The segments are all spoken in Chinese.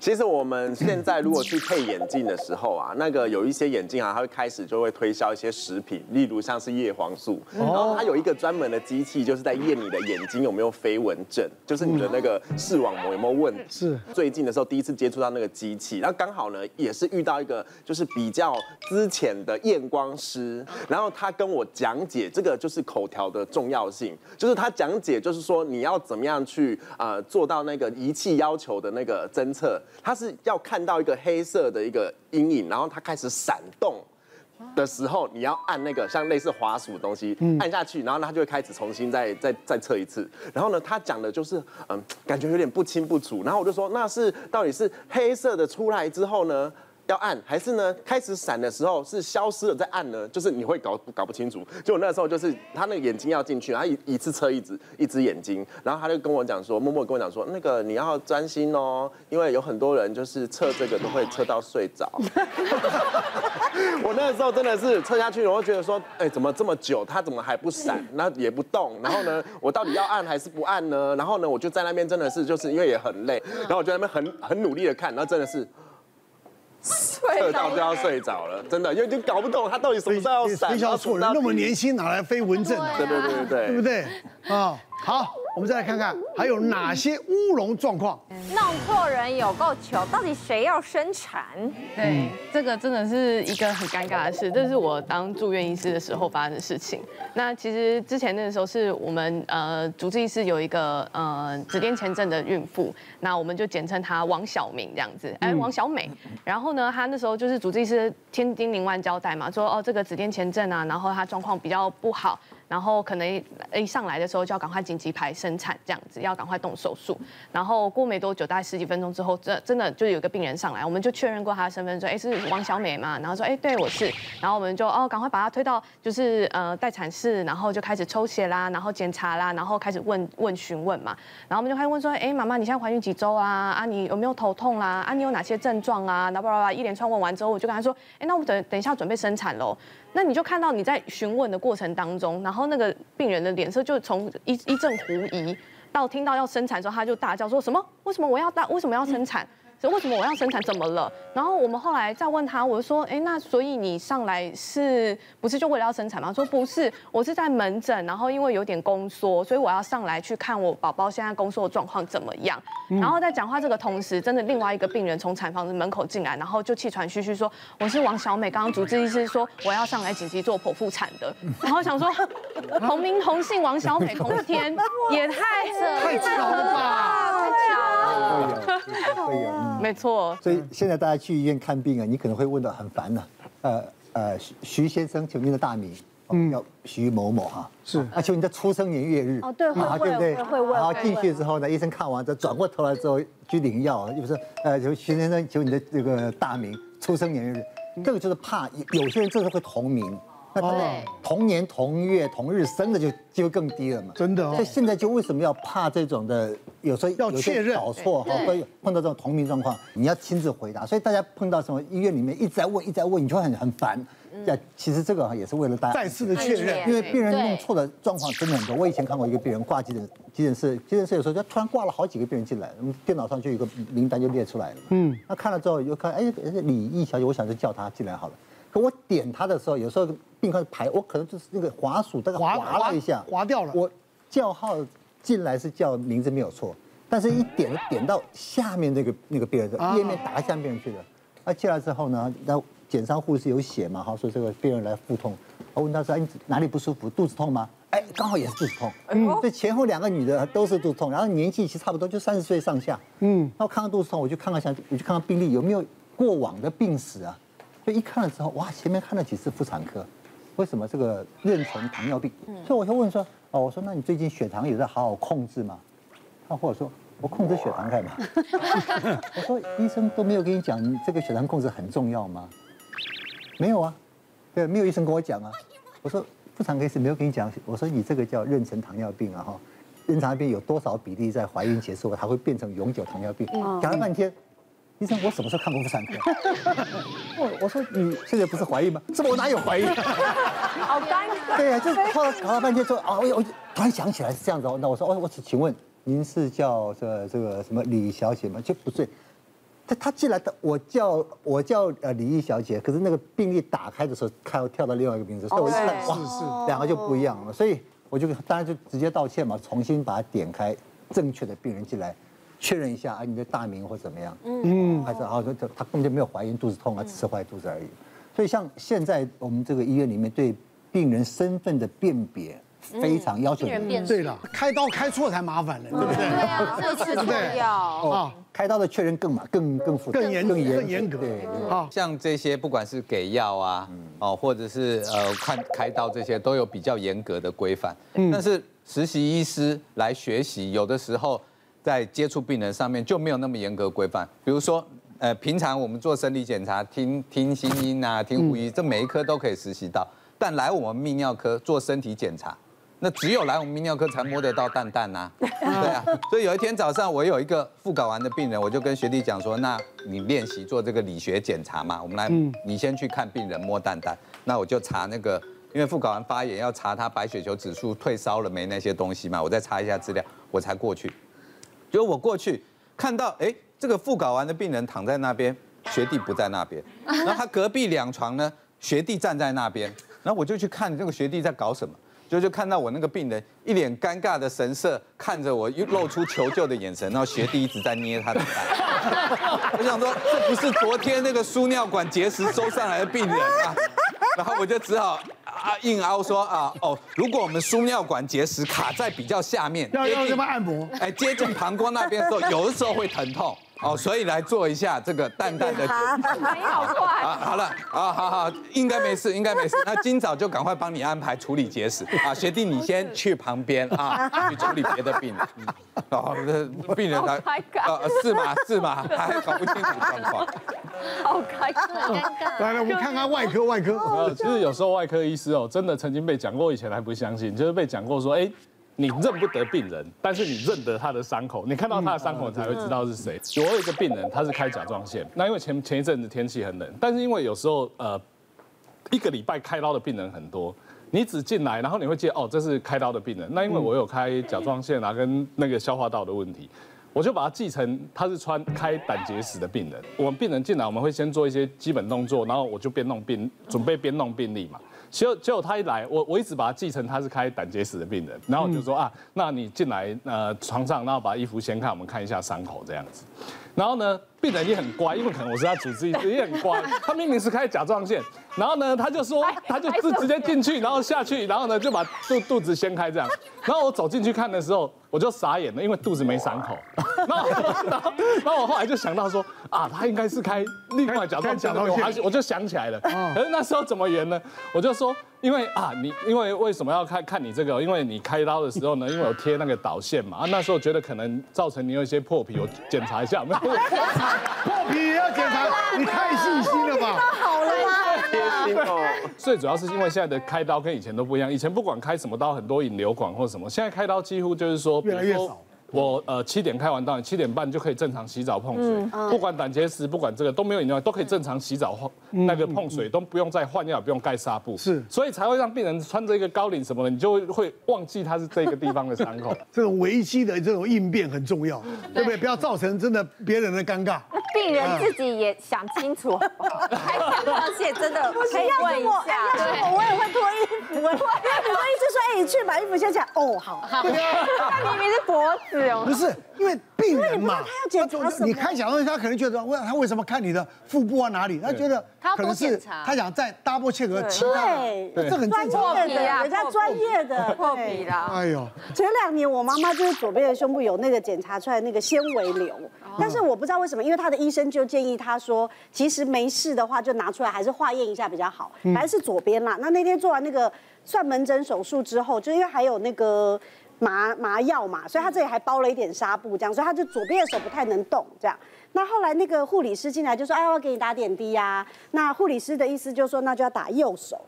其实我们现在如果去配眼镜的时候啊，那个有一些眼镜啊，它会开始就会推销一些食品，例如像是叶黄素，然后它有一个专门的机器，就是在验你的眼睛有没有飞蚊症，就是你的那个视网膜有没有问题。是最近的时候第一次接触到那个机器，然后刚好呢也是遇到一个就是比较资浅的验光师，然后他跟我讲解这个就是口条的重要性，就是他讲解就是说你要怎么样去呃做到那个仪器要求的那个侦测。他是要看到一个黑色的一个阴影，然后它开始闪动的时候，你要按那个像类似滑鼠的东西按下去，然后它就会开始重新再再再测一次。然后呢，他讲的就是嗯，感觉有点不清不楚。然后我就说，那是到底是黑色的出来之后呢？要按还是呢？开始闪的时候是消失了再按呢？就是你会搞搞不清楚。就我那时候就是他那个眼睛要进去，他一一次测一只一只眼睛，然后他就跟我讲说，默默跟我讲说，那个你要专心哦，因为有很多人就是测这个都会测到睡着。我那个时候真的是测下去，我会觉得说，哎，怎么这么久？他怎么还不闪？那也不动。然后呢，我到底要按还是不按呢？然后呢，我就在那边真的是就是因为也很累，然后我就在那边很很努力的看，然后真的是。测到就要睡着了，真的，因为就搞不懂他到底什么时候要闪。推销错人，那么年轻哪来飞蚊症？对对对对对，对不对？啊，好。我们再来看看还有哪些乌龙状况。弄错人有够糗，到底谁要生产？对，这个真的是一个很尴尬的事。这是我当住院医师的时候发生的事情。那其实之前那个时候是我们呃主治医师有一个呃子痫前症的孕妇，那我们就简称她王小明这样子，哎，王小美。然后呢，她那时候就是主治医师千叮咛万交代嘛，说哦这个子痫前症啊，然后她状况比较不好。然后可能一上来的时候就要赶快紧急排生产，这样子要赶快动手术。然后过没多久，大概十几分钟之后，这真的就有个病人上来，我们就确认过他的身份，说，哎，是王小美嘛？然后说，哎，对，我是。然后我们就哦，赶快把他推到就是呃待产室，然后就开始抽血啦，然后检查啦，然后开始问问询问嘛。然后我们就开始问说，哎，妈妈，你现在怀孕几周啊？啊，你有没有头痛啦？啊，你有哪些症状啊？然后叭叭叭一连串问完之后，我就跟他说，哎，那我们等等一下准备生产喽。那你就看到你在询问的过程当中，然后然后那个病人的脸色就从一一阵狐疑，到听到要生产的时候，他就大叫说什么？为什么我要大？为什么要生产？为什么我要生产？怎么了？然后我们后来再问他，我就说，哎，那所以你上来是不是就为了要生产吗？说不是，我是在门诊，然后因为有点宫缩，所以我要上来去看我宝宝现在宫缩的状况怎么样。然后在讲话这个同时，真的另外一个病人从产房的门口进来，然后就气喘吁吁说，我是王小美，刚刚主治医师说我要上来紧急做剖腹产的。然后想说，同名同姓王小美，同天 也太太巧了吧？太巧了。没错，所以现在大家去医院看病啊，你可能会问到很烦呢。呃呃，徐徐先生，请问您的大名？嗯，叫徐某某哈。是。啊，请问你的出生年月日？哦，对，会会会问。然后进去之后呢，医生看完，再转过头来之后去领药，就是呃，就徐先生，求你的这个大名、出生年月日？这个就是怕有些人真的会同名。那他们同年同月同日生的就就更低了嘛？真的哦。所以现在就为什么要怕这种的？有时候要确认搞错哈，会碰到这种同名状况，你要亲自回答。所以大家碰到什么医院里面一直在问，一直在问，你就会很很烦。呀，其实这个也是为了大家再次的确认，因为病人弄错的状况真的很多。我以前看过一个病人挂急诊急诊室，急诊室有时候就突然挂了好几个病人进来，电脑上就有一个名单就列出来了。嗯，那看了之后就看，哎，李毅小姐，我想就叫她进来好了。可我点他的时候，有时候病患排，我可能就是那个滑鼠大概滑了一下，滑掉了。我叫号进来是叫名字没有错，但是一点点到下面那个那个病人的页面打向病人去了。啊，进来之后呢，然后检伤护士有写嘛，哈，说这个病人来腹痛。我问他说，哎，你哪里不舒服？肚子痛吗？哎，刚好也是肚子痛。嗯，这前后两个女的都是肚子痛，然后年纪其实差不多，就三十岁上下。嗯，那我看看肚子痛，我就看看下，我就看看病历有没有过往的病史啊。就一看了之后，哇，前面看了几次妇产科，为什么这个妊娠糖尿病？所以我就问说，哦，我说那你最近血糖有在好好控制吗？他或者说我控制血糖干嘛？我说医生都没有跟你讲，你这个血糖控制很重要吗？没有啊，对，没有医生跟我讲啊。我说妇产科医生没有跟你讲，我说你这个叫妊娠糖尿病啊哈，妊娠糖尿病有多少比例在怀孕结束它会变成永久糖尿病？讲了半天。医生，我什么时候看过妇产科？我我说你现在不是怀孕吗？是不我哪有怀孕？好尴尬。对呀，就后来搞了半天说啊，我我突然想起来是这样子哦。那我说哦，我请请问您是叫这、这个什么李小姐吗？就不对，他他进来的，我叫我叫呃李毅小姐，可是那个病历打开的时候，跳跳到另外一个名字，所以我一看哇，是是两个就不一样了，所以我就当然就直接道歉嘛，重新把它点开，正确的病人进来，确认一下啊，你的大名或怎么样，嗯，还是啊，他他根本就没有怀孕、肚子痛啊，只是坏肚子而已。所以像现在我们这个医院里面对病人身份的辨别非常要求严格。对了，开刀开错才麻烦了，对不对？对啊，这个是重要。哦，开刀的确认更麻更更复杂更严更严更严格。对，好，像这些不管是给药啊，哦，或者是呃看开刀这些，都有比较严格的规范。但是实习医师来学习，有的时候在接触病人上面就没有那么严格规范。比如说，呃，平常我们做生理检查，听听心音啊，听呼吸，这每一科都可以实习到。但来我们泌尿科做身体检查，那只有来我们泌尿科才摸得到蛋蛋呐，对啊。所以有一天早上，我有一个副睾丸的病人，我就跟学弟讲说，那你练习做这个理学检查嘛，我们来，你先去看病人摸蛋蛋，那我就查那个，因为副睾丸发炎要查他白血球指数退烧了没那些东西嘛，我再查一下资料，我才过去。结果我过去看到，哎，这个副睾丸的病人躺在那边，学弟不在那边，然后他隔壁两床呢，学弟站在那边。然后我就去看这个学弟在搞什么，就就看到我那个病人一脸尴尬的神色看着我，又露出求救的眼神，然后学弟一直在捏他的蛋。我想说，这不是昨天那个输尿管结石收上来的病人啊，然后我就只好啊硬凹说啊哦，如果我们输尿管结石卡在比较下面，要要什么按摩，哎，接近膀胱那边的时候，有的时候会疼痛。哦，所以来做一下这个蛋蛋的，你好快啊！好了，啊，好好，应该没事，应该没事。那今早就赶快帮你安排处理结石啊，学弟你先去旁边啊，去处理别的病人。哦，这病人来，啊，是吗？是吗？还搞不清楚状况。好尴尬，来来，我们看看外科，外科。呃，其实有时候外科医师哦，真的曾经被讲过，以前还不相信，就是被讲过说，哎。你认不得病人，但是你认得他的伤口，你看到他的伤口才会知道是谁。我有一个病人，他是开甲状腺，那因为前前一阵子天气很冷，但是因为有时候呃一个礼拜开刀的病人很多，你只进来，然后你会记得哦，这是开刀的病人。那因为我有开甲状腺啊跟那个消化道的问题，我就把它记成他是穿开胆结石的病人。我们病人进来，我们会先做一些基本动作，然后我就边弄病准备边弄病历嘛。结果结果他一来，我我一直把他记成他是开胆结石的病人，然后我就说啊，那你进来呃床上，然后把衣服掀开，我们看一下伤口这样子。然后呢，病人也很乖，因为可能我是他主治医师，也很乖。他明明是开甲状腺，然后呢，他就说 他就直直接进去，然后下去，然后呢就把肚肚子掀开这样。然后我走进去看的时候，我就傻眼了，因为肚子没伤口。然后然后然后我后来就想到说啊，他应该是开另外甲状腺的，我我就想起来了。可是那时候怎么圆呢？我就说。因为啊，你因为为什么要看看你这个？因为你开刀的时候呢，因为有贴那个导线嘛，啊，那时候觉得可能造成你有一些破皮，我检查一下。没 有破皮也要检查，你太细心了吧？好了吗？贴心哦。最主要是因为现在的开刀跟以前都不一样，以前不管开什么刀，很多引流管或什么，现在开刀几乎就是说越来越少。我呃七点开完刀，七点半就可以正常洗澡碰水，不管胆结石，不管这个都没有影响，都可以正常洗澡换那个碰水，都不用再换药，不用盖纱布，是，所以才会让病人穿着一个高领什么的，你就会忘记他是这个地方的伤口。这种危机的这种应变很重要，对不对？不要造成真的别人的尴尬。病人自己也想清楚，开甲状腺真的可以问一下。要是我，我也会脱衣服。因为很多医生说，哎，你去把衣服掀起来。哦，好。好 他明明是脖子哦。不是，因为病人嘛，他要检查什么？你开甲状腺，他可能觉得问他为什么看你的腹部啊哪里？他觉得可能是他想再 double check 其他，对，这很正常。专业的，人家专业的破皮啦。哎呦，前两年我妈妈就是左边的胸部有那个检查出来那个纤维瘤，但是我不知道为什么，因为她的医生就建议她说，其实没事的话就拿出来还是化验一下比较好，还是左边啦。那那天做完那个算门诊手术之后，就因为还有那个。麻麻药嘛，所以他这里还包了一点纱布，这样，所以他就左边的手不太能动，这样。那后来那个护理师进来就说：“哎，我要给你打点滴呀。”那护理师的意思就是说，那就要打右手。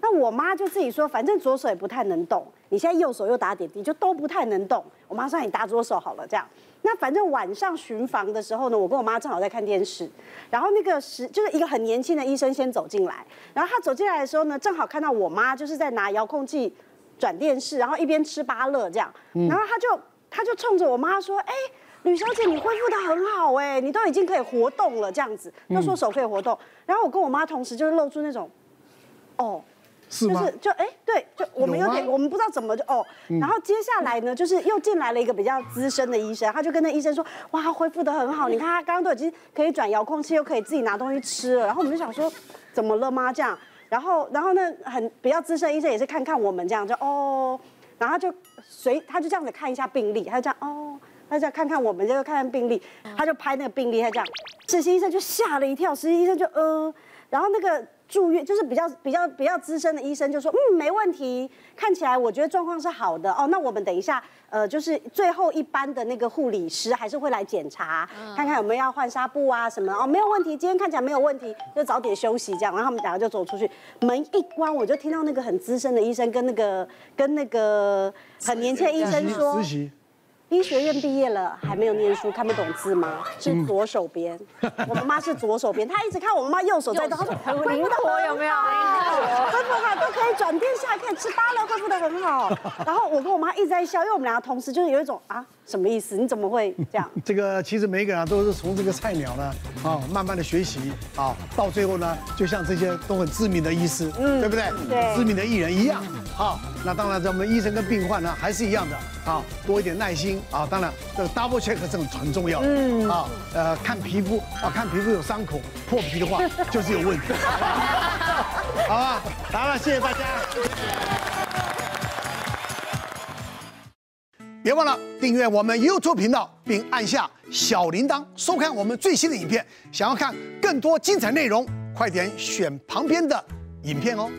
那我妈就自己说，反正左手也不太能动，你现在右手又打点滴，就都不太能动。我妈说你打左手好了，这样。那反正晚上巡房的时候呢，我跟我妈正好在看电视，然后那个是就是一个很年轻的医生先走进来，然后他走进来的时候呢，正好看到我妈就是在拿遥控器。转电视，然后一边吃芭乐这样，然后他就他就冲着我妈说：“哎，吕小姐，你恢复的很好哎，你都已经可以活动了，这样子，都说手可以活动。然后我跟我妈同时就是露出那种，哦。是吗？就是就哎，对，就我们有点，我们不知道怎么就哦。然后接下来呢，就是又进来了一个比较资深的医生，他就跟那医生说，哇，他恢复的很好，你看他刚刚都已经可以转遥控器，又可以自己拿东西吃了。然后我们就想说，怎么了吗？这样，然后然后呢很比较资深医生也是看看我们这样，就哦，然后就随他就这样子看一下病历，他就这样哦，他就这样看看我们，就看看病历，他就拍那个病历，他这样，实习医生就吓了一跳，实习医生就呃，然后那个。住院就是比较比较比较资深的医生就说，嗯，没问题，看起来我觉得状况是好的哦。那我们等一下，呃，就是最后一班的那个护理师还是会来检查，看看有没有要换纱布啊什么哦，没有问题，今天看起来没有问题，就早点休息这样。然后他们两个就走出去，门一关，我就听到那个很资深的医生跟那个跟那个很年轻的医生说。医学院毕业了，还没有念书，看不懂字吗？是左手边。我妈妈是左手边，她一直看我妈妈右手在动，她说很灵活，有没有？恢复好都可以转电下，可以吃芭乐，恢复的很好。然后我跟我妈一直在笑，因为我们两个同时就是有一种啊。什么意思？你怎么会这样？这个其实每一个人都是从这个菜鸟呢，啊，慢慢的学习，啊，到最后呢，就像这些都很知名的医师，嗯，对不对？对，知名的艺人一样，好，那当然，咱们医生跟病患呢还是一样的，啊，多一点耐心，啊，当然这个 double check 是很很重要的，嗯，啊，呃，看皮肤，啊，看皮肤有伤口、破皮的话，就是有问题，好吧？好了，谢谢大家。别忘了订阅我们 YouTube 频道，并按下小铃铛，收看我们最新的影片。想要看更多精彩内容，快点选旁边的影片哦。